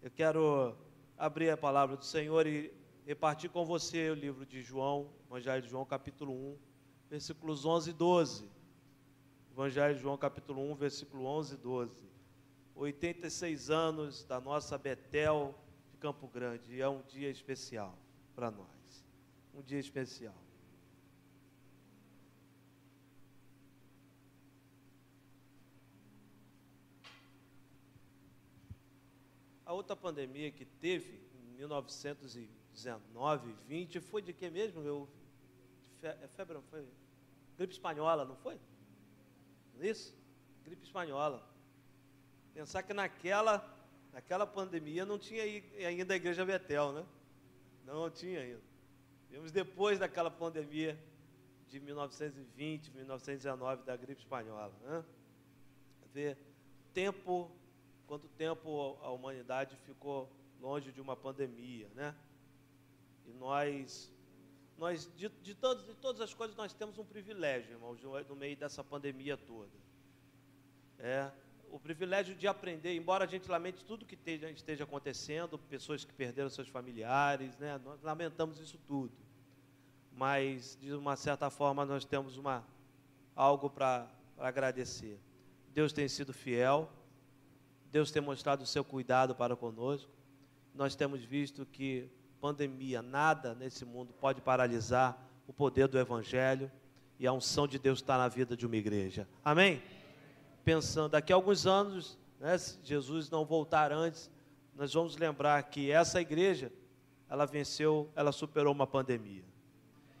Eu quero abrir a palavra do Senhor e repartir com você o livro de João, Evangelho de João, capítulo 1, versículos 11 e 12. Evangelho de João, capítulo 1, versículo 11 e 12. 86 anos da nossa Betel de Campo Grande, e é um dia especial para nós. Um dia especial. A outra pandemia que teve em 1919, 20, foi de que mesmo? Eu, é febre, foi gripe espanhola, não foi? Não é isso? Gripe espanhola. Pensar que naquela, naquela pandemia não tinha ainda a igreja Betel, né? Não tinha ainda. Vimos depois daquela pandemia de 1920, 1919 da gripe espanhola, né? Ver tempo quanto tempo a humanidade ficou longe de uma pandemia, né? E nós, nós de, de, todos, de todas as coisas, nós temos um privilégio, irmãos, no meio dessa pandemia toda. É o privilégio de aprender, embora a gente lamente tudo que esteja, esteja acontecendo, pessoas que perderam seus familiares, né? Nós lamentamos isso tudo. Mas, de uma certa forma, nós temos uma, algo para agradecer. Deus tem sido fiel Deus tem mostrado o seu cuidado para conosco. Nós temos visto que pandemia, nada nesse mundo pode paralisar o poder do Evangelho e a unção de Deus está na vida de uma igreja. Amém? Pensando, daqui a alguns anos, né, se Jesus não voltar antes, nós vamos lembrar que essa igreja, ela venceu, ela superou uma pandemia.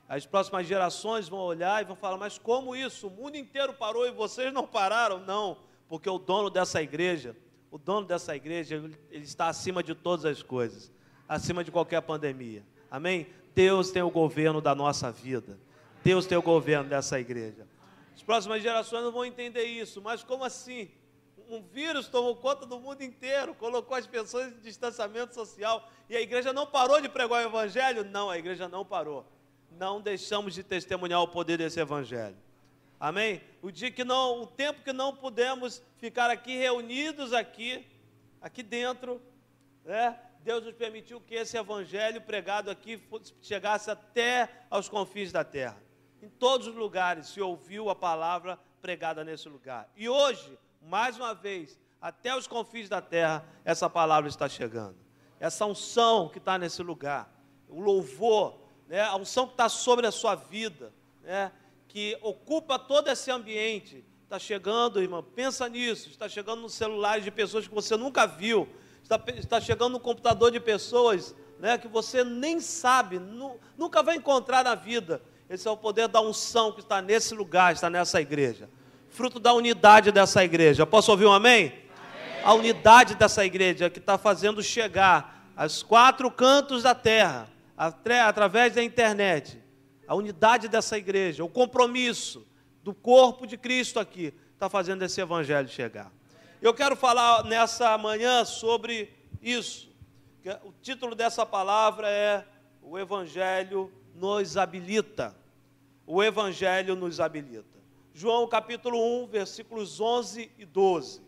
As próximas gerações vão olhar e vão falar: mas como isso? O mundo inteiro parou e vocês não pararam? Não, porque o dono dessa igreja o dono dessa igreja, ele está acima de todas as coisas, acima de qualquer pandemia. Amém? Deus tem o governo da nossa vida. Deus tem o governo dessa igreja. As próximas gerações não vão entender isso, mas como assim? Um vírus tomou conta do mundo inteiro, colocou as pessoas em distanciamento social e a igreja não parou de pregar o evangelho? Não, a igreja não parou. Não deixamos de testemunhar o poder desse evangelho. Amém? O dia que não, o tempo que não pudemos ficar aqui reunidos aqui, aqui dentro, né? Deus nos permitiu que esse evangelho pregado aqui chegasse até aos confins da terra. Em todos os lugares se ouviu a palavra pregada nesse lugar. E hoje, mais uma vez, até os confins da terra, essa palavra está chegando. Essa unção que está nesse lugar, o louvor, né? a unção que está sobre a sua vida, né? Que ocupa todo esse ambiente. Está chegando, irmão, pensa nisso. Está chegando no celular de pessoas que você nunca viu. Está, está chegando no computador de pessoas né, que você nem sabe, nu, nunca vai encontrar na vida. Esse é o poder da unção que está nesse lugar, está nessa igreja. Fruto da unidade dessa igreja. Posso ouvir um amém? amém. A unidade dessa igreja que está fazendo chegar aos quatro cantos da terra, através da internet, a unidade dessa igreja, o compromisso do corpo de Cristo aqui, está fazendo esse evangelho chegar. Eu quero falar nessa manhã sobre isso. O título dessa palavra é O Evangelho nos habilita. O Evangelho nos habilita. João capítulo 1, versículos 11 e 12.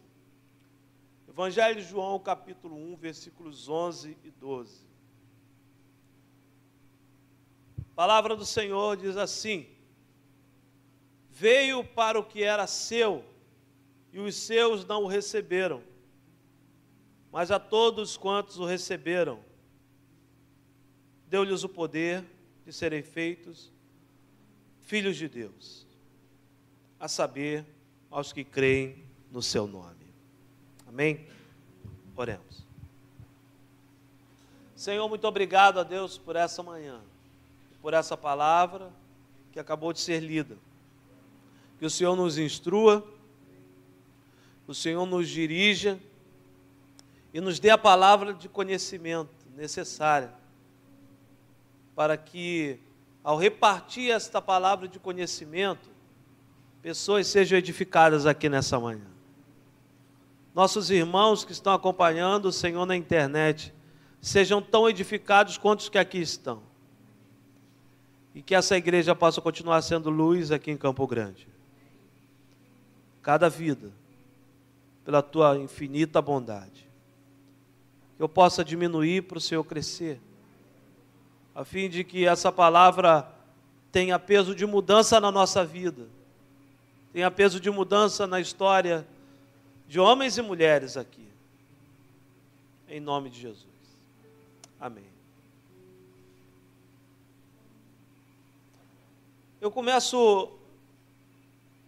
Evangelho de João capítulo 1, versículos 11 e 12. Palavra do Senhor diz assim: Veio para o que era seu, e os seus não o receberam, mas a todos quantos o receberam, deu-lhes o poder de serem feitos filhos de Deus, a saber, aos que creem no seu nome. Amém? Oremos. Senhor, muito obrigado a Deus por essa manhã por essa palavra que acabou de ser lida. Que o Senhor nos instrua, o Senhor nos dirija e nos dê a palavra de conhecimento necessária para que, ao repartir esta palavra de conhecimento, pessoas sejam edificadas aqui nessa manhã. Nossos irmãos que estão acompanhando o Senhor na internet sejam tão edificados quanto os que aqui estão e que essa igreja possa continuar sendo luz aqui em Campo Grande. Cada vida, pela tua infinita bondade. eu possa diminuir para o Senhor crescer, a fim de que essa palavra tenha peso de mudança na nossa vida, tenha peso de mudança na história de homens e mulheres aqui. Em nome de Jesus. Amém. Eu começo,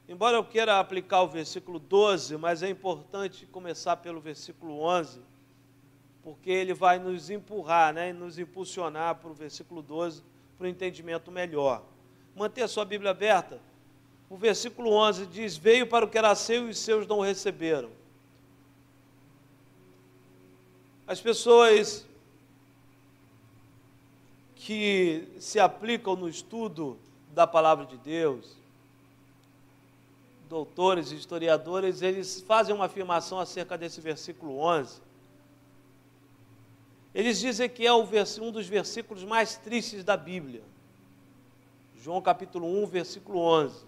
embora eu queira aplicar o versículo 12, mas é importante começar pelo versículo 11 porque ele vai nos empurrar, né, nos impulsionar para o versículo 12, para um entendimento melhor. Manter a sua Bíblia aberta. O versículo 11 diz: Veio para o que era seu e os seus não receberam. As pessoas que se aplicam no estudo da palavra de Deus, doutores historiadores, eles fazem uma afirmação acerca desse versículo 11 eles dizem que é um dos versículos mais tristes da Bíblia. João capítulo 1, versículo 11.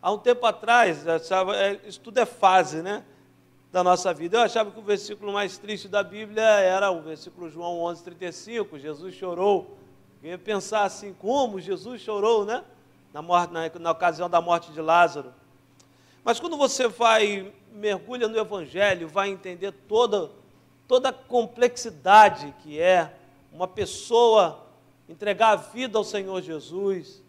Há um tempo atrás, achava, é, isso tudo é fase, né? Da nossa vida. Eu achava que o versículo mais triste da Bíblia era o versículo João 11, 35. Jesus chorou. Eu ia pensar assim, como Jesus chorou, né? Na, morte, na, na ocasião da morte de Lázaro. Mas quando você vai, mergulha no Evangelho, vai entender toda toda a complexidade que é uma pessoa entregar a vida ao Senhor Jesus,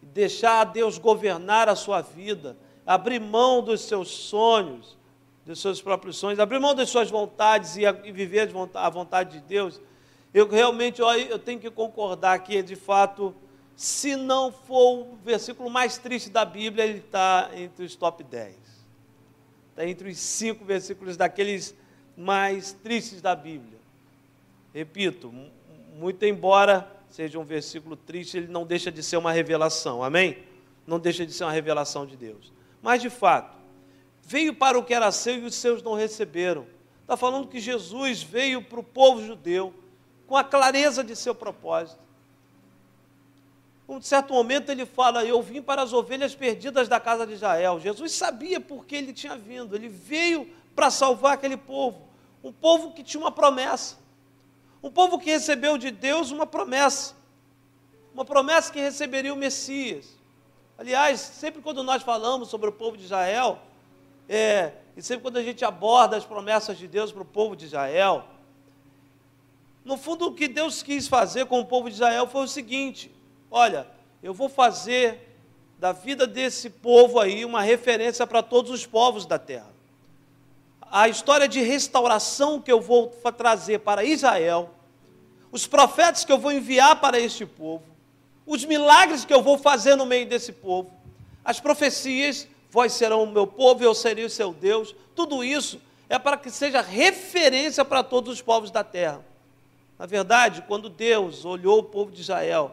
deixar Deus governar a sua vida, abrir mão dos seus sonhos, dos seus próprios sonhos, abrir mão das suas vontades e, viver a vontade de Deus, eu realmente eu, eu tenho que concordar que, de fato, se não for o versículo mais triste da Bíblia, ele está entre os top 10. Está entre os cinco versículos daqueles mais tristes da Bíblia. Repito, muito embora seja um versículo triste, ele não deixa de ser uma revelação, amém? Não deixa de ser uma revelação de Deus. Mas, de fato, veio para o que era seu e os seus não receberam. Está falando que Jesus veio para o povo judeu com a clareza de seu propósito. Um certo momento ele fala: Eu vim para as ovelhas perdidas da casa de Israel. Jesus sabia por que ele tinha vindo, ele veio para salvar aquele povo. Um povo que tinha uma promessa. Um povo que recebeu de Deus uma promessa. Uma promessa que receberia o Messias. Aliás, sempre quando nós falamos sobre o povo de Israel, é, e sempre quando a gente aborda as promessas de Deus para o povo de Israel, no fundo o que Deus quis fazer com o povo de Israel foi o seguinte: olha, eu vou fazer da vida desse povo aí uma referência para todos os povos da terra a história de restauração que eu vou trazer para Israel, os profetas que eu vou enviar para este povo, os milagres que eu vou fazer no meio desse povo, as profecias, vós serão o meu povo, eu serei o seu Deus, tudo isso é para que seja referência para todos os povos da terra. Na verdade, quando Deus olhou o povo de Israel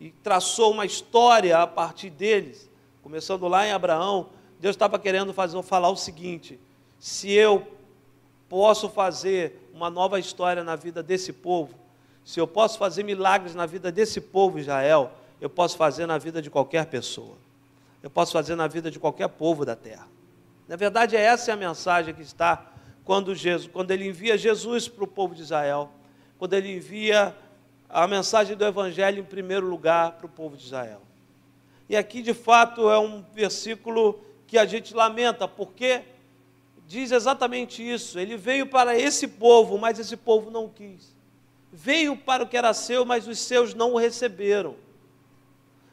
e traçou uma história a partir deles, começando lá em Abraão, Deus estava querendo fazer, falar o seguinte: se eu posso fazer uma nova história na vida desse povo, se eu posso fazer milagres na vida desse povo Israel, eu posso fazer na vida de qualquer pessoa. Eu posso fazer na vida de qualquer povo da terra. Na verdade, essa é a mensagem que está quando, Jesus, quando ele envia Jesus para o povo de Israel, quando ele envia a mensagem do Evangelho em primeiro lugar para o povo de Israel. E aqui, de fato, é um versículo que a gente lamenta, porque diz exatamente isso. Ele veio para esse povo, mas esse povo não quis. Veio para o que era seu, mas os seus não o receberam.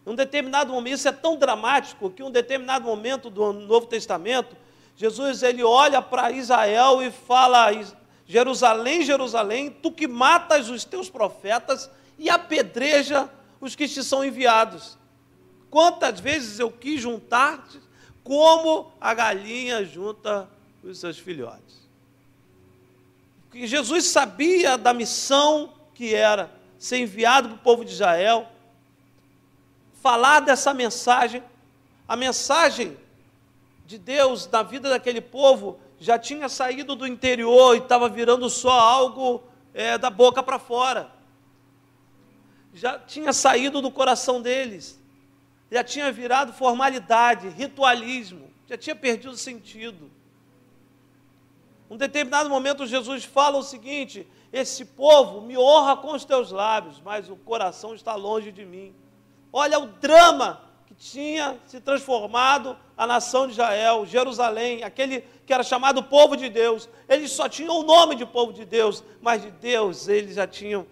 Num determinado momento, isso é tão dramático que um determinado momento do Novo Testamento, Jesus ele olha para Israel e fala: Jerusalém, Jerusalém, tu que matas os teus profetas e apedreja os que te são enviados. Quantas vezes eu quis juntar-te como a galinha junta os seus filhotes. Jesus sabia da missão que era ser enviado para o povo de Israel, falar dessa mensagem, a mensagem de Deus na vida daquele povo já tinha saído do interior e estava virando só algo é, da boca para fora. Já tinha saído do coração deles, já tinha virado formalidade, ritualismo, já tinha perdido sentido. Um determinado momento Jesus fala o seguinte: esse povo me honra com os teus lábios, mas o coração está longe de mim. Olha o drama que tinha se transformado a nação de Israel, Jerusalém, aquele que era chamado povo de Deus. Eles só tinham o nome de povo de Deus, mas de Deus eles já tinham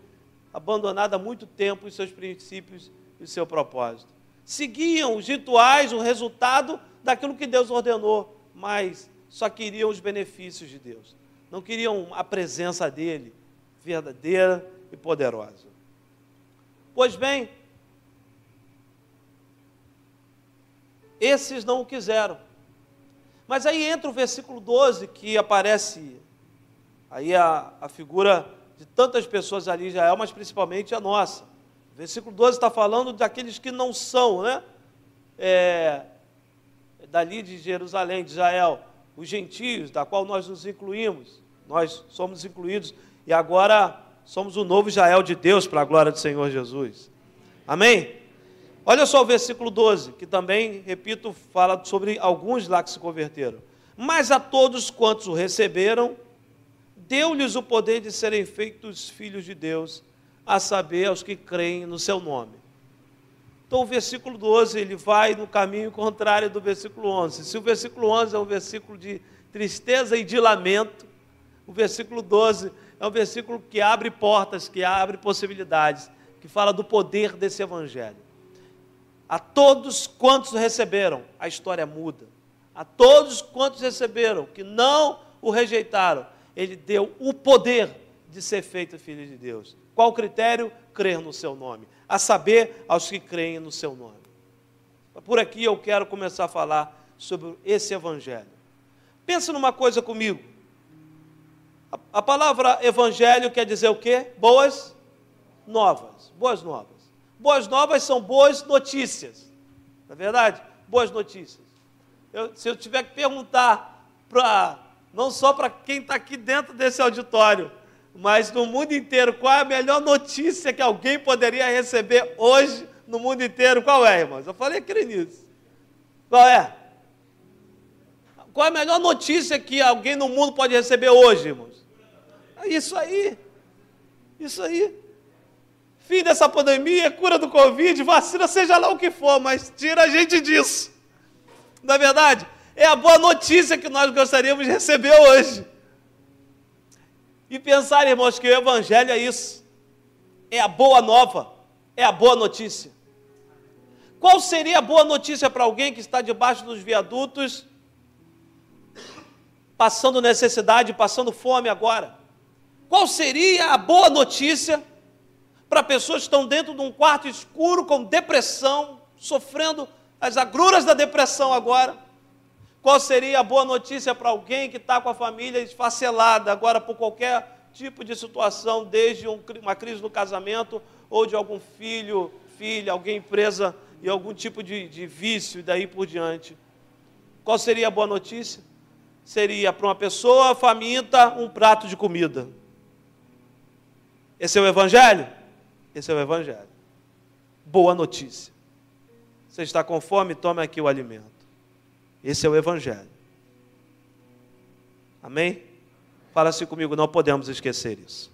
abandonado há muito tempo os seus princípios e o seu propósito. Seguiam os rituais, o resultado daquilo que Deus ordenou, mas só queriam os benefícios de Deus. Não queriam a presença dele, verdadeira e poderosa. Pois bem, esses não o quiseram. Mas aí entra o versículo 12, que aparece aí a, a figura de tantas pessoas ali em Israel, mas principalmente a nossa. O versículo 12 está falando daqueles que não são, né? É, dali de Jerusalém, de Israel, os gentios, da qual nós nos incluímos, nós somos incluídos, e agora somos o novo Israel de Deus para a glória do Senhor Jesus. Amém? Olha só o versículo 12, que também, repito, fala sobre alguns lá que se converteram. Mas a todos quantos o receberam, deu-lhes o poder de serem feitos filhos de Deus, a saber, aos que creem no seu nome. Então, o versículo 12, ele vai no caminho contrário do versículo 11. Se o versículo 11 é um versículo de tristeza e de lamento, o versículo 12 é um versículo que abre portas, que abre possibilidades, que fala do poder desse evangelho. A todos quantos receberam, a história muda. A todos quantos receberam, que não o rejeitaram, ele deu o poder de ser feito filho de Deus. Qual o critério? Crer no seu nome. A saber, aos que creem no seu nome. Por aqui eu quero começar a falar sobre esse evangelho. Pensa numa coisa comigo. A, a palavra evangelho quer dizer o quê? Boas novas. Boas novas. Boas novas são boas notícias. Não é verdade? Boas notícias. Eu, se eu tiver que perguntar para, não só para quem está aqui dentro desse auditório, mas no mundo inteiro, qual é a melhor notícia que alguém poderia receber hoje no mundo inteiro? Qual é, irmãos? Eu falei aquele nisso. Qual é? Qual é a melhor notícia que alguém no mundo pode receber hoje, irmãos? É isso aí. Isso aí fim dessa pandemia, cura do Covid, vacina, seja lá o que for, mas tira a gente disso. Na é verdade, é a boa notícia que nós gostaríamos de receber hoje. E pensar, irmãos, que o Evangelho é isso. É a boa nova, é a boa notícia. Qual seria a boa notícia para alguém que está debaixo dos viadutos, passando necessidade, passando fome agora? Qual seria a boa notícia para pessoas que estão dentro de um quarto escuro com depressão, sofrendo as agruras da depressão agora. Qual seria a boa notícia para alguém que está com a família esfacelada agora por qualquer tipo de situação, desde uma crise no casamento ou de algum filho, filha, alguém presa em algum tipo de, de vício e daí por diante? Qual seria a boa notícia? Seria para uma pessoa faminta um prato de comida. Esse é o Evangelho? Esse é o Evangelho. Boa notícia. Você está com fome? Tome aqui o alimento. Esse é o Evangelho. Amém? Fala assim comigo, não podemos esquecer isso.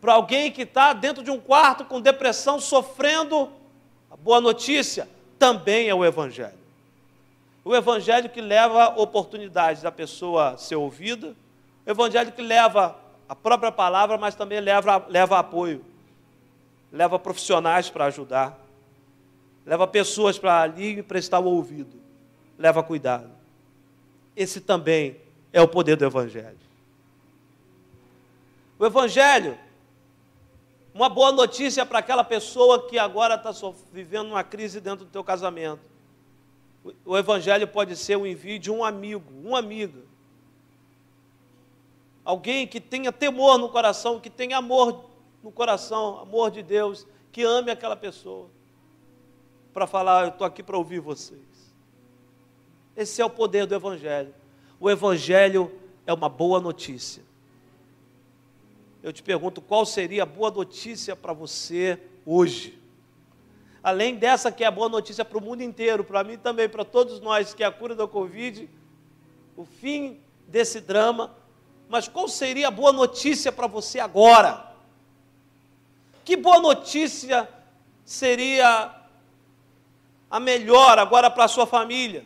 Para alguém que está dentro de um quarto com depressão, sofrendo, a boa notícia também é o Evangelho. O Evangelho que leva oportunidade da pessoa ser ouvida, o Evangelho que leva a própria palavra, mas também leva, leva apoio, leva profissionais para ajudar, leva pessoas para ali prestar o ouvido, leva cuidado. Esse também é o poder do Evangelho. O Evangelho, uma boa notícia para aquela pessoa que agora está vivendo uma crise dentro do teu casamento. O Evangelho pode ser o envio de um amigo, uma amiga, Alguém que tenha temor no coração, que tenha amor no coração, amor de Deus, que ame aquela pessoa, para falar: Eu estou aqui para ouvir vocês. Esse é o poder do Evangelho. O Evangelho é uma boa notícia. Eu te pergunto: qual seria a boa notícia para você hoje? Além dessa que é a boa notícia para o mundo inteiro, para mim também, para todos nós, que é a cura da Covid, o fim desse drama, mas qual seria a boa notícia para você agora? Que boa notícia seria a melhor agora para a sua família?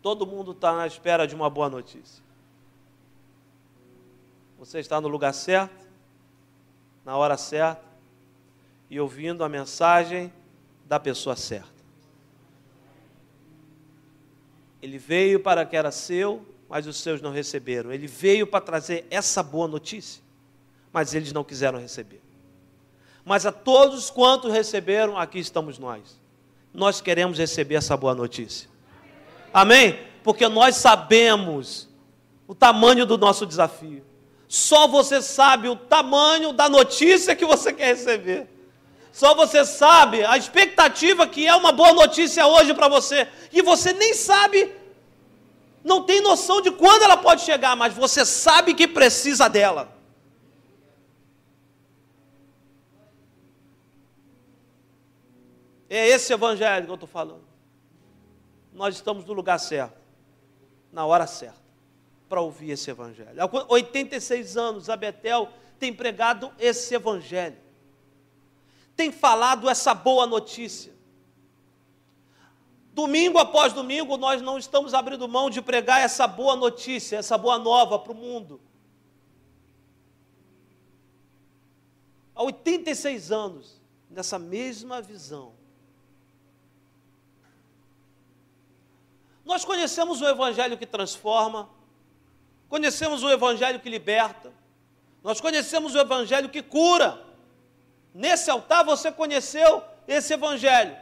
Todo mundo está na espera de uma boa notícia. Você está no lugar certo, na hora certa e ouvindo a mensagem da pessoa certa. Ele veio para que era seu, mas os seus não receberam. Ele veio para trazer essa boa notícia, mas eles não quiseram receber. Mas a todos quantos receberam, aqui estamos nós. Nós queremos receber essa boa notícia. Amém? Porque nós sabemos o tamanho do nosso desafio. Só você sabe o tamanho da notícia que você quer receber. Só você sabe a expectativa que é uma boa notícia hoje para você. E você nem sabe, não tem noção de quando ela pode chegar, mas você sabe que precisa dela. É esse evangelho que eu estou falando. Nós estamos no lugar certo, na hora certa para ouvir esse evangelho. Há 86 anos a Betel tem pregado esse evangelho. Tem falado essa boa notícia. Domingo após domingo, nós não estamos abrindo mão de pregar essa boa notícia, essa boa nova para o mundo. Há 86 anos, nessa mesma visão. Nós conhecemos o Evangelho que transforma, Conhecemos o Evangelho que liberta, nós conhecemos o Evangelho que cura. Nesse altar você conheceu esse Evangelho.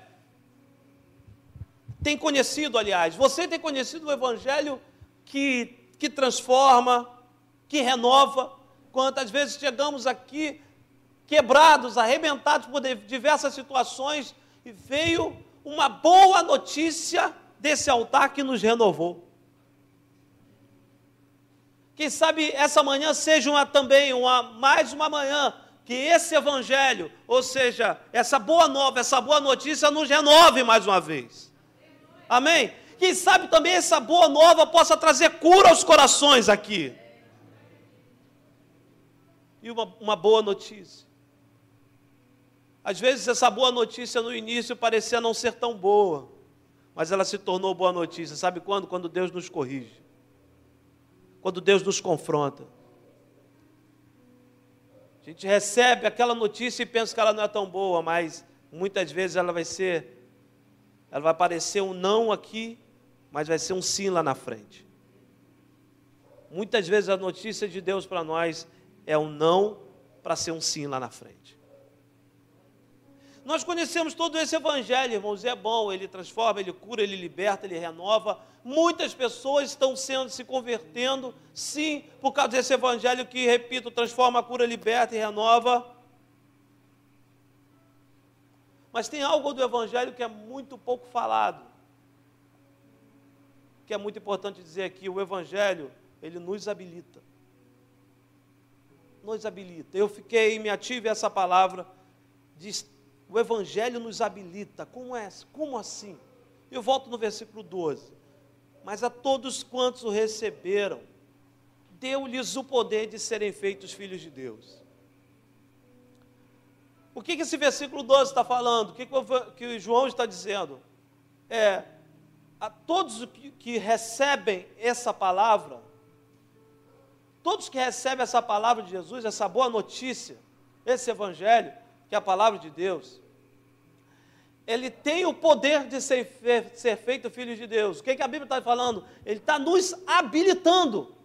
Tem conhecido, aliás, você tem conhecido o Evangelho que, que transforma, que renova. Quantas vezes chegamos aqui quebrados, arrebentados por diversas situações e veio uma boa notícia desse altar que nos renovou. Quem sabe essa manhã seja uma, também uma, mais uma manhã que esse evangelho, ou seja, essa boa nova, essa boa notícia nos renove mais uma vez. Amém? Quem sabe também essa boa nova possa trazer cura aos corações aqui. E uma, uma boa notícia. Às vezes essa boa notícia no início parecia não ser tão boa, mas ela se tornou boa notícia. Sabe quando? Quando Deus nos corrige quando Deus nos confronta. A gente recebe aquela notícia e pensa que ela não é tão boa, mas muitas vezes ela vai ser, ela vai parecer um não aqui, mas vai ser um sim lá na frente. Muitas vezes a notícia de Deus para nós é um não para ser um sim lá na frente. Nós conhecemos todo esse evangelho, irmãos, e é bom, ele transforma, ele cura, ele liberta, ele renova. Muitas pessoas estão sendo se convertendo, sim, por causa desse evangelho que, repito, transforma, cura, liberta e renova. Mas tem algo do evangelho que é muito pouco falado. Que é muito importante dizer aqui, o evangelho, ele nos habilita. Nos habilita. Eu fiquei, me ative essa palavra de o Evangelho nos habilita. Como é? Como assim? Eu volto no versículo 12. Mas a todos quantos o receberam, deu-lhes o poder de serem feitos filhos de Deus. O que, que esse versículo 12 está falando? O que, que o João está dizendo? É, a todos que, que recebem essa palavra, todos que recebem essa palavra de Jesus, essa boa notícia, esse evangelho, que é a palavra de Deus, ele tem o poder de ser, ser feito filho de Deus. O que, que a Bíblia está falando? Ele está nos habilitando.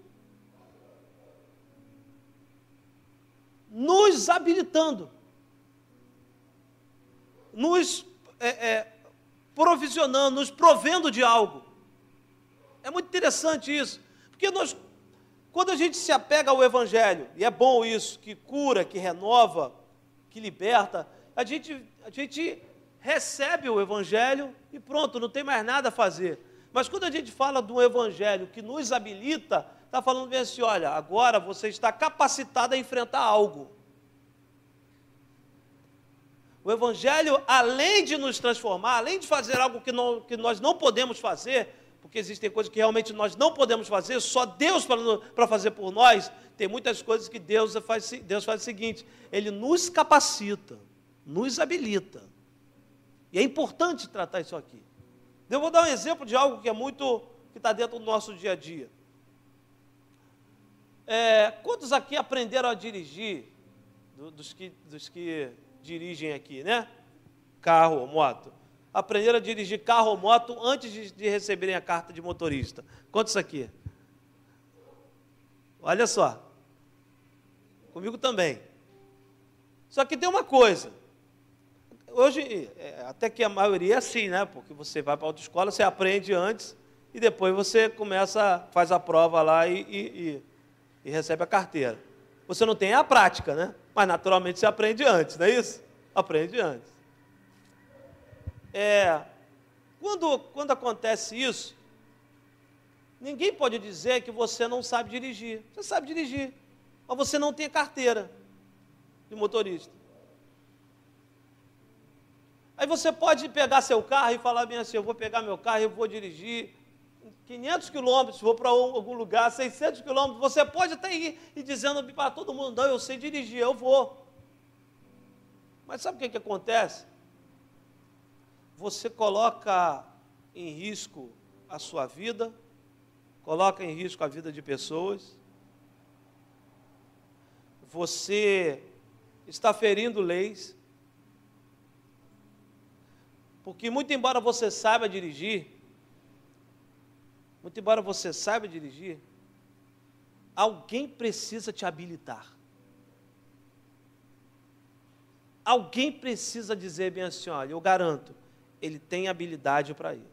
Nos habilitando. Nos é, é, provisionando, nos provendo de algo. É muito interessante isso. Porque nós, quando a gente se apega ao Evangelho, e é bom isso, que cura, que renova, que liberta, a gente, a gente recebe o Evangelho e pronto, não tem mais nada a fazer. Mas quando a gente fala um Evangelho que nos habilita, está falando bem assim: olha, agora você está capacitado a enfrentar algo. O Evangelho, além de nos transformar, além de fazer algo que, não, que nós não podemos fazer, porque existem coisas que realmente nós não podemos fazer, só Deus para fazer por nós. Tem muitas coisas que Deus faz, Deus faz o seguinte: Ele nos capacita, nos habilita. E é importante tratar isso aqui. Eu vou dar um exemplo de algo que é muito, que está dentro do nosso dia a dia. É, quantos aqui aprenderam a dirigir, do, dos, que, dos que dirigem aqui, né? Carro ou moto aprenderam a dirigir carro ou moto antes de, de receberem a carta de motorista. Quantos aqui? Olha só. Comigo também. Só que tem uma coisa. Hoje, é, até que a maioria é assim, né? Porque você vai para a autoescola, você aprende antes e depois você começa, faz a prova lá e, e, e, e recebe a carteira. Você não tem a prática, né? Mas naturalmente você aprende antes, não é isso? Aprende antes. É, quando, quando acontece isso, ninguém pode dizer que você não sabe dirigir. Você sabe dirigir, mas você não tem carteira de motorista. Aí você pode pegar seu carro e falar bem assim: eu vou pegar meu carro e vou dirigir 500 quilômetros, vou para algum lugar, 600 quilômetros. Você pode até ir e dizendo para todo mundo: não, eu sei dirigir, eu vou. Mas sabe o que, que acontece? você coloca em risco a sua vida, coloca em risco a vida de pessoas, você está ferindo leis, porque muito embora você saiba dirigir, muito embora você saiba dirigir, alguém precisa te habilitar. Alguém precisa dizer bem assim: olha, eu garanto, ele tem habilidade para ir.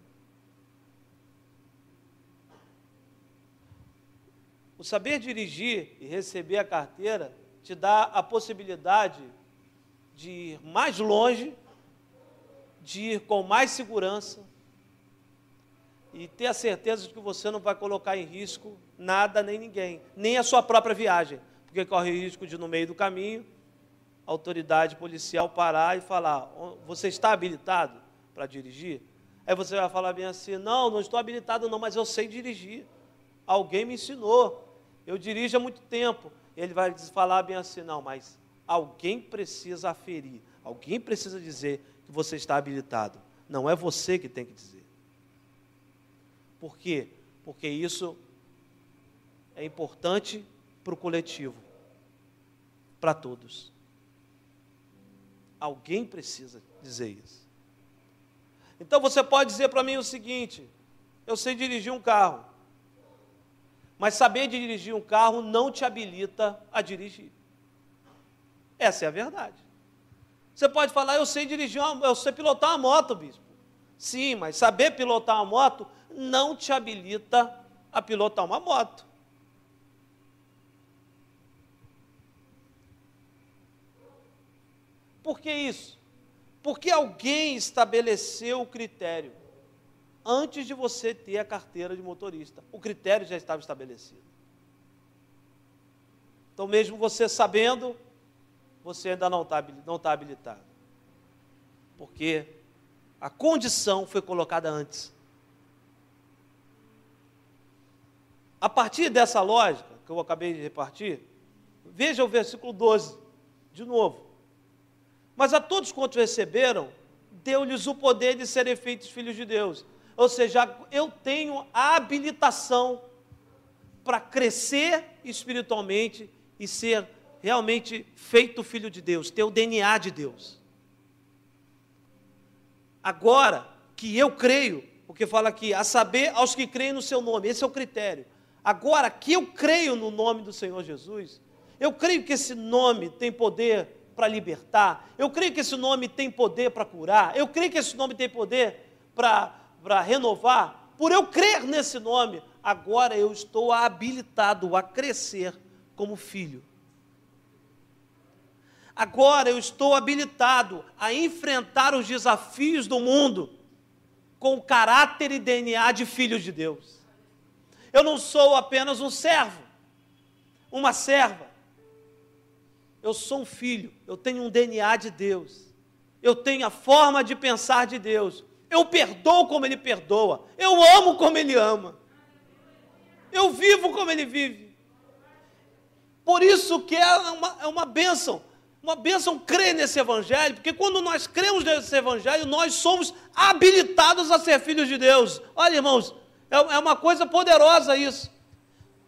O saber dirigir e receber a carteira te dá a possibilidade de ir mais longe, de ir com mais segurança e ter a certeza de que você não vai colocar em risco nada nem ninguém, nem a sua própria viagem, porque corre o risco de, no meio do caminho, a autoridade policial parar e falar: Você está habilitado? para dirigir, aí você vai falar bem assim: não, não estou habilitado, não, mas eu sei dirigir. Alguém me ensinou. Eu dirijo há muito tempo. Ele vai falar bem assim: não, mas alguém precisa aferir, alguém precisa dizer que você está habilitado. Não é você que tem que dizer. Por quê? Porque isso é importante para o coletivo, para todos. Alguém precisa dizer isso. Então você pode dizer para mim o seguinte: eu sei dirigir um carro, mas saber dirigir um carro não te habilita a dirigir. Essa é a verdade. Você pode falar, eu sei dirigir, uma, eu sei pilotar uma moto, bispo. Sim, mas saber pilotar uma moto não te habilita a pilotar uma moto. Por que isso? Porque alguém estabeleceu o critério antes de você ter a carteira de motorista. O critério já estava estabelecido. Então, mesmo você sabendo, você ainda não está não tá habilitado. Porque a condição foi colocada antes. A partir dessa lógica, que eu acabei de repartir, veja o versículo 12, de novo. Mas a todos quantos receberam, deu-lhes o poder de serem feitos filhos de Deus. Ou seja, eu tenho a habilitação para crescer espiritualmente e ser realmente feito filho de Deus, ter o DNA de Deus. Agora que eu creio, porque fala aqui, a saber aos que creem no seu nome, esse é o critério. Agora que eu creio no nome do Senhor Jesus, eu creio que esse nome tem poder para libertar. Eu creio que esse nome tem poder para curar. Eu creio que esse nome tem poder para renovar. Por eu crer nesse nome, agora eu estou habilitado a crescer como filho. Agora eu estou habilitado a enfrentar os desafios do mundo com o caráter e DNA de filho de Deus. Eu não sou apenas um servo, uma serva. Eu sou um filho, eu tenho um DNA de Deus, eu tenho a forma de pensar de Deus, Eu perdoo como Ele perdoa. Eu amo como Ele ama. Eu vivo como Ele vive. Por isso que é uma, é uma bênção. Uma bênção crer nesse Evangelho, porque quando nós cremos nesse Evangelho, nós somos habilitados a ser filhos de Deus. Olha, irmãos, é, é uma coisa poderosa isso.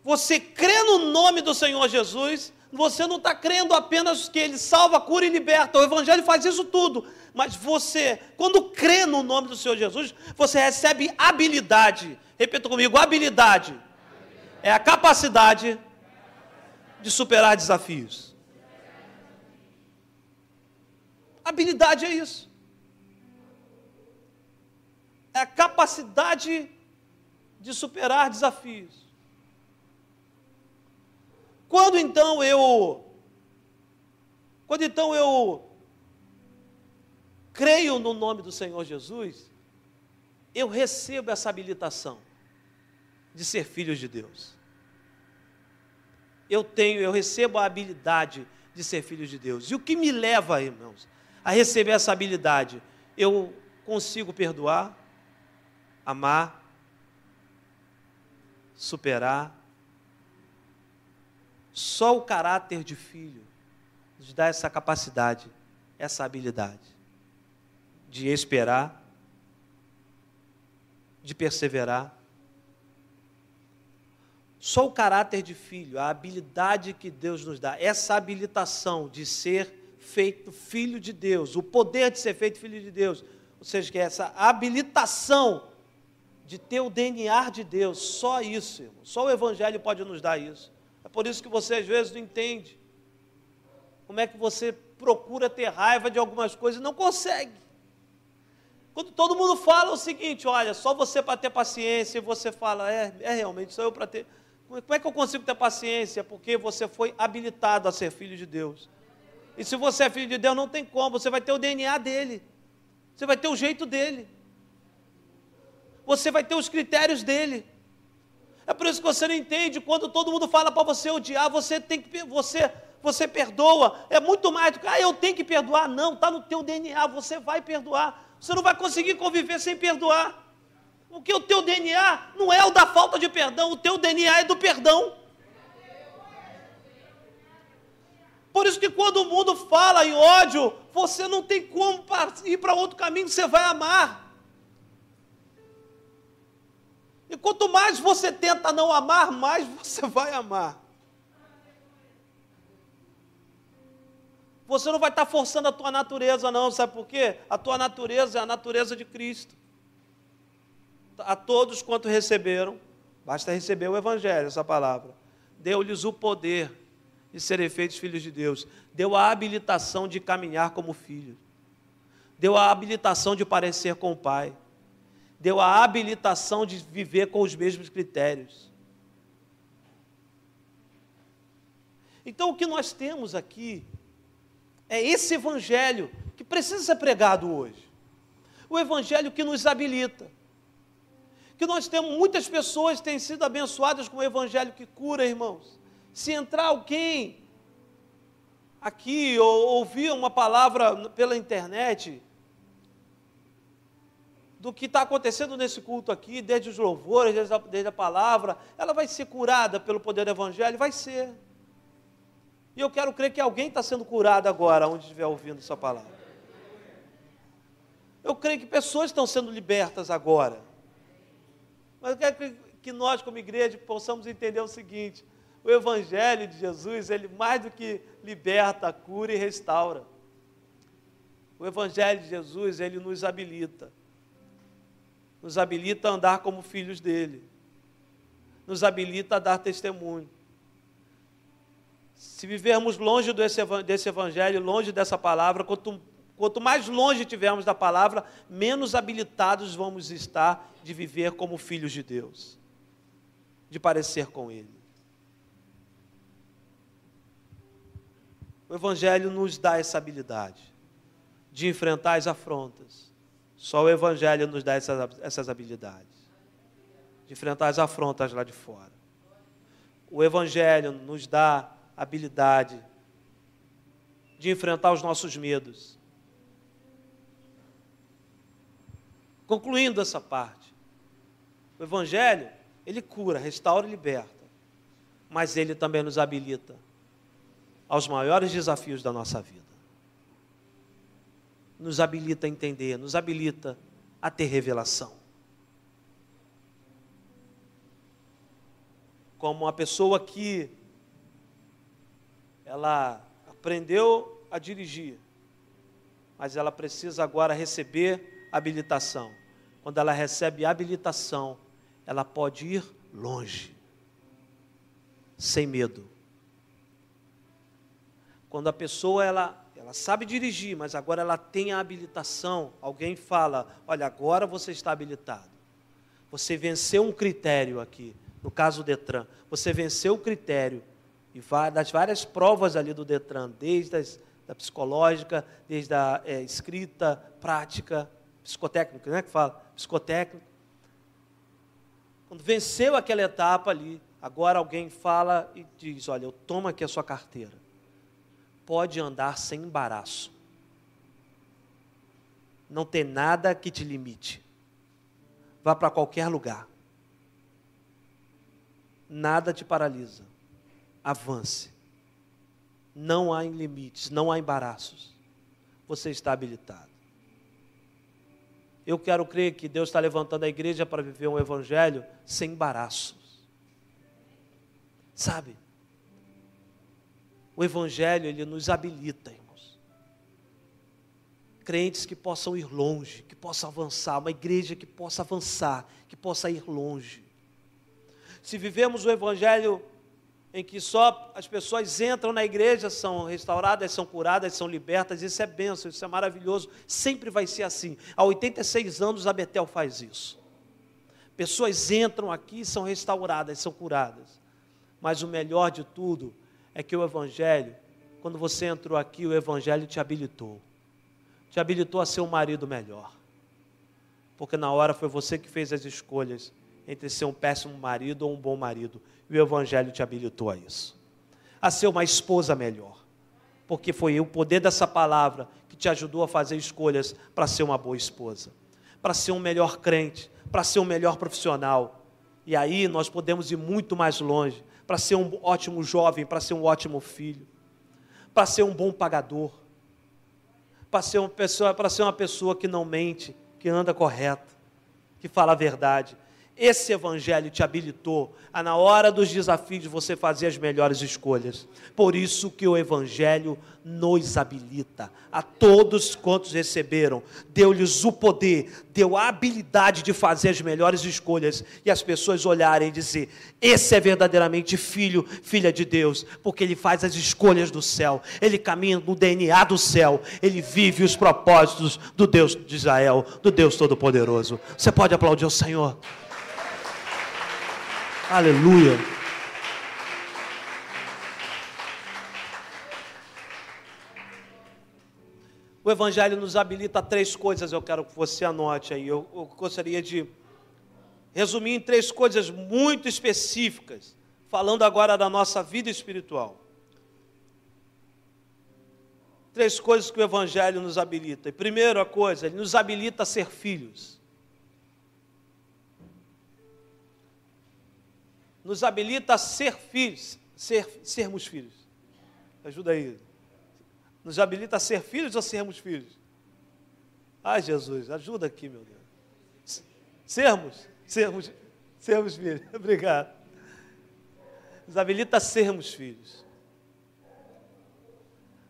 Você crê no nome do Senhor Jesus, você não está crendo apenas que Ele salva, cura e liberta. O Evangelho faz isso tudo. Mas você, quando crê no nome do Senhor Jesus, você recebe habilidade. Repita comigo: habilidade. É a capacidade de superar desafios. Habilidade é isso. É a capacidade de superar desafios. Quando então eu quando então eu creio no nome do Senhor Jesus, eu recebo essa habilitação de ser filho de Deus. Eu tenho, eu recebo a habilidade de ser filho de Deus. E o que me leva, irmãos, a receber essa habilidade? Eu consigo perdoar, amar, superar, só o caráter de filho nos dá essa capacidade, essa habilidade de esperar, de perseverar. Só o caráter de filho, a habilidade que Deus nos dá, essa habilitação de ser feito filho de Deus, o poder de ser feito filho de Deus, ou seja, que é essa habilitação de ter o DNA de Deus, só isso, irmão, só o Evangelho pode nos dar isso. É por isso que você às vezes não entende. Como é que você procura ter raiva de algumas coisas e não consegue. Quando todo mundo fala o seguinte, olha, só você para ter paciência, e você fala, é, é realmente, só eu para ter. Como é que eu consigo ter paciência? Porque você foi habilitado a ser filho de Deus. E se você é filho de Deus, não tem como, você vai ter o DNA dele. Você vai ter o jeito dele. Você vai ter os critérios dele. É por isso que você não entende quando todo mundo fala para você odiar, você tem que você você perdoa. É muito mais do que ah, eu tenho que perdoar. Não, está no teu DNA, você vai perdoar. Você não vai conseguir conviver sem perdoar. Porque o teu DNA não é o da falta de perdão, o teu DNA é do perdão. Por isso que quando o mundo fala em ódio, você não tem como ir para outro caminho, você vai amar. E quanto mais você tenta não amar, mais você vai amar. Você não vai estar forçando a tua natureza, não, sabe por quê? A tua natureza é a natureza de Cristo. A todos quanto receberam, basta receber o Evangelho, essa palavra. Deu-lhes o poder de serem feitos filhos de Deus. Deu a habilitação de caminhar como filho. Deu a habilitação de parecer com o Pai deu a habilitação de viver com os mesmos critérios. Então, o que nós temos aqui é esse evangelho que precisa ser pregado hoje. O evangelho que nos habilita. Que nós temos muitas pessoas têm sido abençoadas com o evangelho que cura, irmãos. Se entrar alguém aqui ou ouvir uma palavra pela internet, do que está acontecendo nesse culto aqui, desde os louvores, desde a, desde a palavra, ela vai ser curada pelo poder do Evangelho? Vai ser. E eu quero crer que alguém está sendo curado agora, onde estiver ouvindo essa palavra. Eu creio que pessoas estão sendo libertas agora. Mas eu quero que nós, como igreja, possamos entender o seguinte: o Evangelho de Jesus, ele mais do que liberta, cura e restaura. O Evangelho de Jesus, ele nos habilita nos habilita a andar como filhos dele, nos habilita a dar testemunho. Se vivermos longe desse evangelho, longe dessa palavra, quanto, quanto mais longe tivermos da palavra, menos habilitados vamos estar de viver como filhos de Deus, de parecer com Ele. O Evangelho nos dá essa habilidade de enfrentar as afrontas, só o Evangelho nos dá essas, essas habilidades de enfrentar as afrontas lá de fora. O Evangelho nos dá habilidade de enfrentar os nossos medos. Concluindo essa parte, o Evangelho, ele cura, restaura e liberta, mas ele também nos habilita aos maiores desafios da nossa vida. Nos habilita a entender, nos habilita a ter revelação. Como uma pessoa que ela aprendeu a dirigir, mas ela precisa agora receber habilitação. Quando ela recebe habilitação, ela pode ir longe, sem medo. Quando a pessoa ela, ela sabe dirigir, mas agora ela tem a habilitação, alguém fala: Olha, agora você está habilitado. Você venceu um critério aqui, no caso do Detran, você venceu o critério e das várias provas ali do Detran, desde as, da psicológica, desde a é, escrita, prática, psicotécnica, né, que fala? Psicotécnico. Quando venceu aquela etapa ali, agora alguém fala e diz: Olha, eu tomo aqui a sua carteira pode andar sem embaraço. Não tem nada que te limite. Vá para qualquer lugar. Nada te paralisa. Avance. Não há limites, não há embaraços. Você está habilitado. Eu quero crer que Deus está levantando a igreja para viver um evangelho sem embaraços. Sabe? O Evangelho, ele nos habilita, irmãos. Crentes que possam ir longe, que possam avançar, uma igreja que possa avançar, que possa ir longe. Se vivemos o Evangelho em que só as pessoas entram na igreja, são restauradas, são curadas, são libertas, isso é bênção, isso é maravilhoso, sempre vai ser assim. Há 86 anos a Betel faz isso. Pessoas entram aqui, são restauradas, são curadas. Mas o melhor de tudo é que o Evangelho, quando você entrou aqui, o Evangelho te habilitou. Te habilitou a ser um marido melhor. Porque na hora foi você que fez as escolhas entre ser um péssimo marido ou um bom marido. E o Evangelho te habilitou a isso. A ser uma esposa melhor. Porque foi o poder dessa palavra que te ajudou a fazer escolhas para ser uma boa esposa, para ser um melhor crente, para ser um melhor profissional. E aí nós podemos ir muito mais longe para ser um ótimo jovem, para ser um ótimo filho, para ser um bom pagador, para ser, uma pessoa, para ser uma pessoa que não mente, que anda correto, que fala a verdade. Esse evangelho te habilitou a, na hora dos desafios, você fazer as melhores escolhas. Por isso que o evangelho nos habilita. A todos quantos receberam, deu-lhes o poder, deu a habilidade de fazer as melhores escolhas e as pessoas olharem e dizer: esse é verdadeiramente filho, filha de Deus, porque ele faz as escolhas do céu, ele caminha no DNA do céu, ele vive os propósitos do Deus de Israel, do Deus Todo-Poderoso. Você pode aplaudir o Senhor? Aleluia. O Evangelho nos habilita a três coisas, eu quero que você anote aí. Eu, eu gostaria de resumir em três coisas muito específicas, falando agora da nossa vida espiritual. Três coisas que o Evangelho nos habilita. E primeira coisa, ele nos habilita a ser filhos. Nos habilita a ser filhos, ser, sermos filhos. Ajuda aí. Nos habilita a ser filhos ou sermos filhos? Ai, Jesus, ajuda aqui, meu Deus. Sermos, sermos, sermos filhos. Obrigado. Nos habilita a sermos filhos.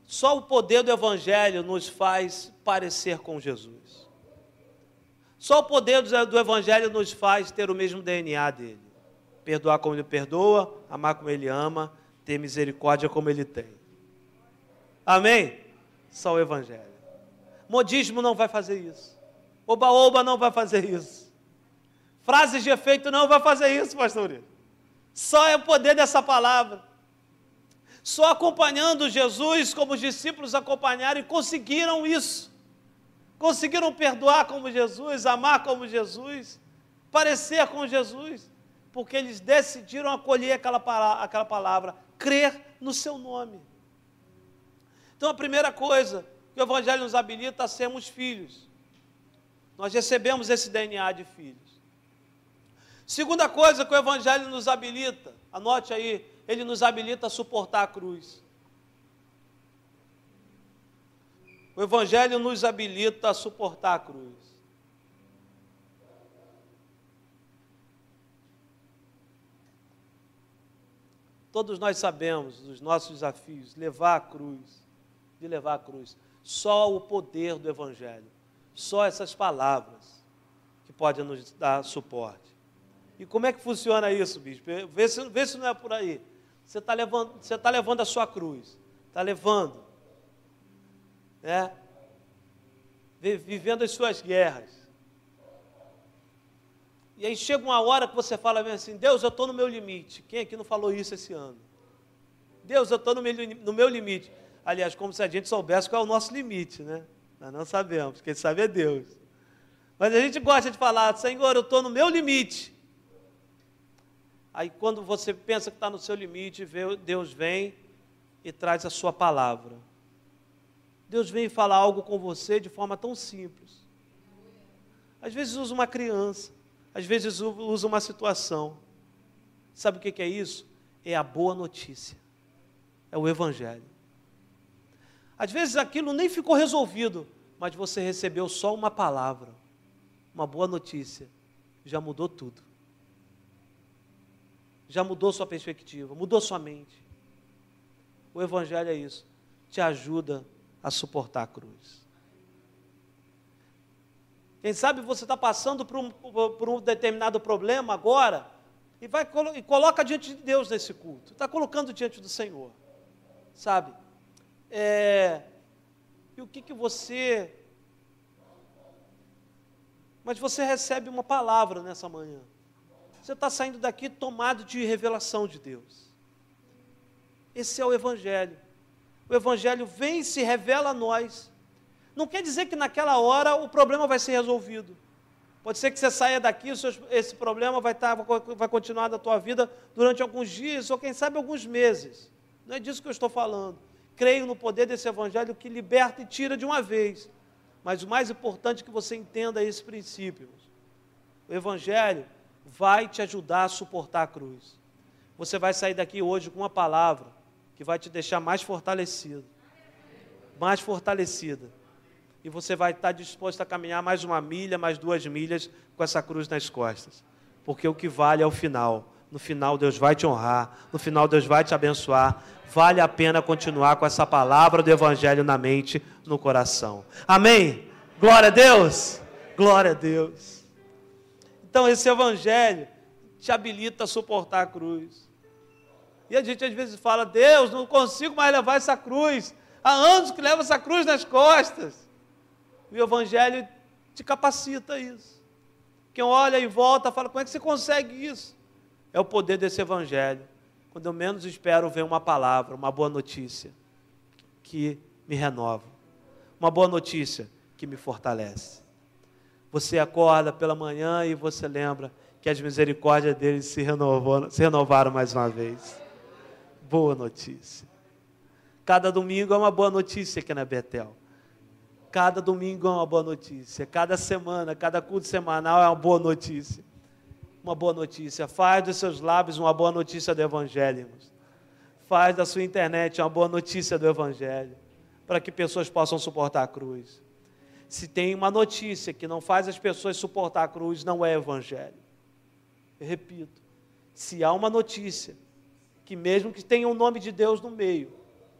Só o poder do Evangelho nos faz parecer com Jesus. Só o poder do Evangelho nos faz ter o mesmo DNA dele perdoar como ele perdoa, amar como ele ama, ter misericórdia como ele tem. Amém? Só o Evangelho. Modismo não vai fazer isso. Oba-oba não vai fazer isso. Frases de efeito não vai fazer isso, pastor. Só é o poder dessa palavra. Só acompanhando Jesus como os discípulos acompanharam e conseguiram isso. Conseguiram perdoar como Jesus, amar como Jesus, parecer com Jesus porque eles decidiram acolher aquela, aquela palavra, crer no seu nome. Então a primeira coisa que o Evangelho nos habilita a sermos filhos. Nós recebemos esse DNA de filhos. Segunda coisa que o Evangelho nos habilita, anote aí, ele nos habilita a suportar a cruz. O Evangelho nos habilita a suportar a cruz. Todos nós sabemos dos nossos desafios, levar a cruz, de levar a cruz. Só o poder do Evangelho, só essas palavras que podem nos dar suporte. E como é que funciona isso, bispo? Vê se, vê se não é por aí. Você está levando, você tá levando a sua cruz, está levando, né? Vivendo as suas guerras. E aí chega uma hora que você fala assim: Deus, eu estou no meu limite. Quem aqui não falou isso esse ano? Deus, eu estou no meu, no meu limite. Aliás, como se a gente soubesse qual é o nosso limite, né? Nós não sabemos, quem sabe é Deus. Mas a gente gosta de falar: Senhor, eu estou no meu limite. Aí quando você pensa que está no seu limite, Deus vem e traz a sua palavra. Deus vem falar algo com você de forma tão simples. Às vezes usa uma criança às vezes usa uma situação. Sabe o que é isso? É a boa notícia. É o Evangelho. Às vezes aquilo nem ficou resolvido, mas você recebeu só uma palavra, uma boa notícia, já mudou tudo. Já mudou sua perspectiva, mudou sua mente. O Evangelho é isso, te ajuda a suportar a cruz. Quem sabe você está passando por um, por um, determinado problema agora e, vai, e coloca diante de Deus nesse culto. Está colocando diante do Senhor. Sabe? É, e o que, que você. Mas você recebe uma palavra nessa manhã. Você está saindo daqui tomado de revelação de Deus. Esse é o Evangelho. O Evangelho vem e se revela a nós não quer dizer que naquela hora o problema vai ser resolvido. Pode ser que você saia daqui, esse problema vai, estar, tá, vai continuar na tua vida durante alguns dias, ou quem sabe alguns meses. Não é disso que eu estou falando. Creio no poder desse evangelho que liberta e tira de uma vez. Mas o mais importante é que você entenda esse princípio. O evangelho vai te ajudar a suportar a cruz. Você vai sair daqui hoje com uma palavra que vai te deixar mais fortalecido. Mais fortalecida e você vai estar disposto a caminhar mais uma milha, mais duas milhas com essa cruz nas costas. Porque o que vale é o final. No final, Deus vai te honrar. No final, Deus vai te abençoar. Vale a pena continuar com essa palavra do Evangelho na mente, no coração. Amém? Glória a Deus! Glória a Deus! Então, esse Evangelho te habilita a suportar a cruz. E a gente às vezes fala: Deus, não consigo mais levar essa cruz. Há anos que levo essa cruz nas costas. O Evangelho te capacita isso. Quem olha e volta fala: como é que você consegue isso? É o poder desse Evangelho. Quando eu menos espero, vem uma palavra, uma boa notícia que me renova. Uma boa notícia que me fortalece. Você acorda pela manhã e você lembra que as misericórdias dele se, renovou, se renovaram mais uma vez. Boa notícia. Cada domingo é uma boa notícia aqui na Betel. Cada domingo é uma boa notícia. Cada semana, cada culto semanal é uma boa notícia. Uma boa notícia. Faz dos seus lábios uma boa notícia do Evangelho. Faz da sua internet uma boa notícia do Evangelho. Para que pessoas possam suportar a cruz. Se tem uma notícia que não faz as pessoas suportar a cruz, não é Evangelho. Eu repito. Se há uma notícia que, mesmo que tenha o nome de Deus no meio,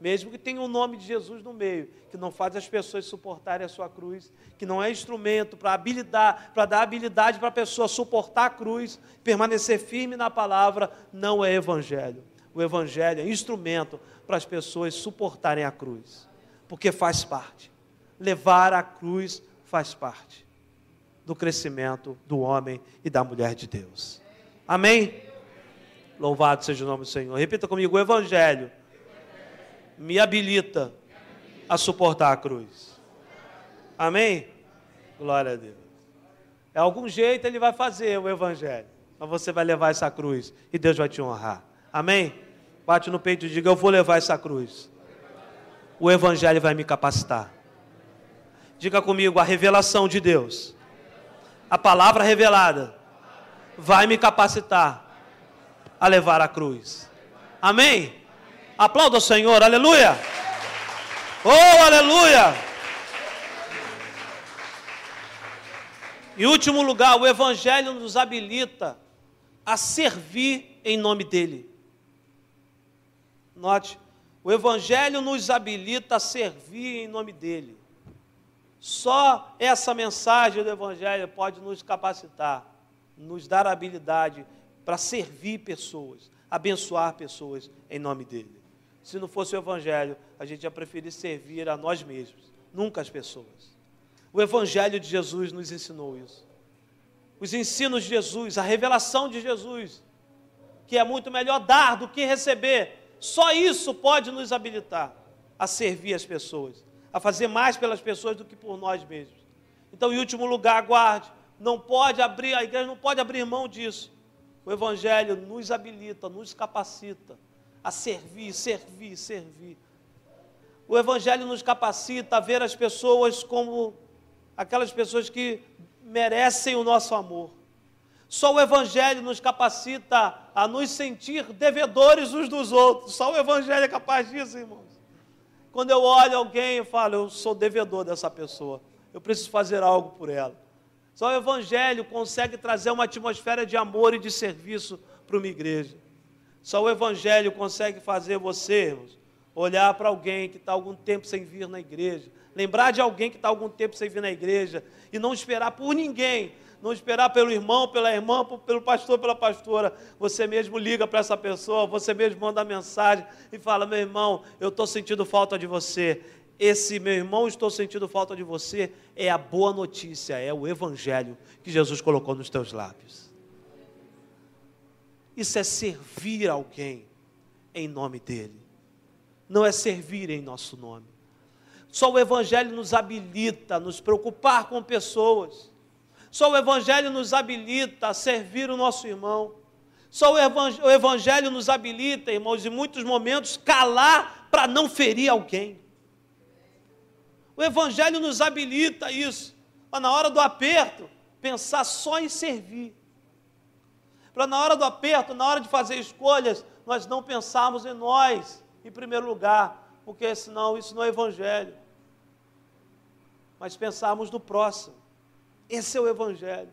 mesmo que tenha o nome de Jesus no meio, que não faz as pessoas suportarem a sua cruz, que não é instrumento para habilidade, para dar habilidade para a pessoa suportar a cruz, permanecer firme na palavra, não é evangelho. O evangelho é instrumento para as pessoas suportarem a cruz, porque faz parte. Levar a cruz faz parte do crescimento do homem e da mulher de Deus. Amém? Louvado seja o nome do Senhor. Repita comigo: o evangelho me habilita a suportar a cruz. Amém? Glória a Deus. É algum jeito ele vai fazer o evangelho. Mas você vai levar essa cruz e Deus vai te honrar. Amém? Bate no peito e diga: Eu vou levar essa cruz. O evangelho vai me capacitar. Diga comigo: a revelação de Deus A palavra revelada vai me capacitar a levar a cruz. Amém? Aplauda o Senhor, aleluia! Oh, aleluia! Em último lugar, o Evangelho nos habilita a servir em nome dEle. Note, o Evangelho nos habilita a servir em nome dEle. Só essa mensagem do Evangelho pode nos capacitar, nos dar habilidade para servir pessoas, abençoar pessoas em nome dEle. Se não fosse o Evangelho, a gente ia preferir servir a nós mesmos, nunca as pessoas. O Evangelho de Jesus nos ensinou isso. Os ensinos de Jesus, a revelação de Jesus, que é muito melhor dar do que receber, só isso pode nos habilitar a servir as pessoas, a fazer mais pelas pessoas do que por nós mesmos. Então, em último lugar, guarde, não pode abrir, a igreja não pode abrir mão disso. O Evangelho nos habilita, nos capacita a servir, servir, servir. O Evangelho nos capacita a ver as pessoas como aquelas pessoas que merecem o nosso amor. Só o Evangelho nos capacita a nos sentir devedores uns dos outros. Só o Evangelho é capaz disso, irmãos. Quando eu olho alguém, eu falo, eu sou devedor dessa pessoa. Eu preciso fazer algo por ela. Só o Evangelho consegue trazer uma atmosfera de amor e de serviço para uma igreja. Só o Evangelho consegue fazer você, irmãos, olhar para alguém que está algum tempo sem vir na igreja, lembrar de alguém que está algum tempo sem vir na igreja e não esperar por ninguém, não esperar pelo irmão, pela irmã, pelo pastor, pela pastora. Você mesmo liga para essa pessoa, você mesmo manda mensagem e fala: meu irmão, eu estou sentindo falta de você. Esse meu irmão, estou sentindo falta de você, é a boa notícia, é o evangelho que Jesus colocou nos teus lábios. Isso é servir alguém em nome dele, não é servir em nosso nome. Só o Evangelho nos habilita a nos preocupar com pessoas. Só o Evangelho nos habilita a servir o nosso irmão. Só o Evangelho nos habilita, irmãos, em muitos momentos, calar para não ferir alguém. O Evangelho nos habilita isso. Para na hora do aperto, pensar só em servir. Para na hora do aperto, na hora de fazer escolhas, nós não pensarmos em nós, em primeiro lugar, porque senão isso não é Evangelho mas pensarmos no próximo. Esse é o Evangelho.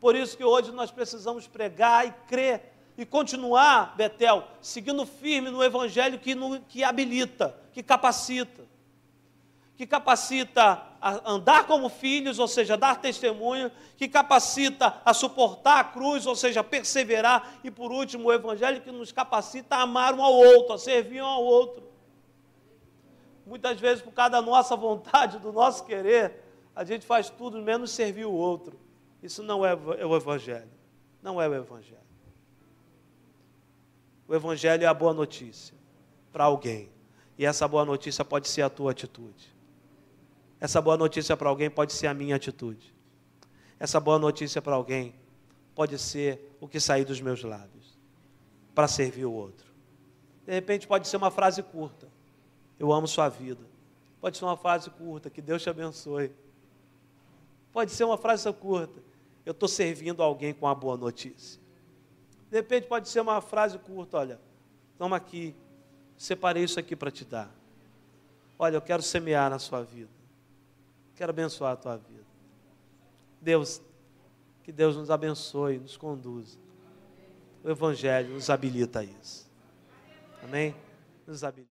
Por isso que hoje nós precisamos pregar e crer e continuar, Betel, seguindo firme no Evangelho que, no, que habilita, que capacita. Que capacita andar como filhos, ou seja, dar testemunho, que capacita a suportar a cruz, ou seja, perseverar, e por último, o Evangelho que nos capacita a amar um ao outro, a servir um ao outro muitas vezes por causa da nossa vontade, do nosso querer, a gente faz tudo menos servir o outro. Isso não é o Evangelho. Não é o Evangelho. O Evangelho é a boa notícia para alguém. E essa boa notícia pode ser a tua atitude. Essa boa notícia para alguém pode ser a minha atitude. Essa boa notícia para alguém pode ser o que sair dos meus lábios para servir o outro. De repente pode ser uma frase curta. Eu amo sua vida. Pode ser uma frase curta, que Deus te abençoe. Pode ser uma frase curta. Eu estou servindo alguém com a boa notícia. De repente pode ser uma frase curta, olha, toma aqui, separei isso aqui para te dar. Olha, eu quero semear na sua vida. Quero abençoar a tua vida. Deus, que Deus nos abençoe, nos conduza. O Evangelho nos habilita a isso. Amém? Nos habilita.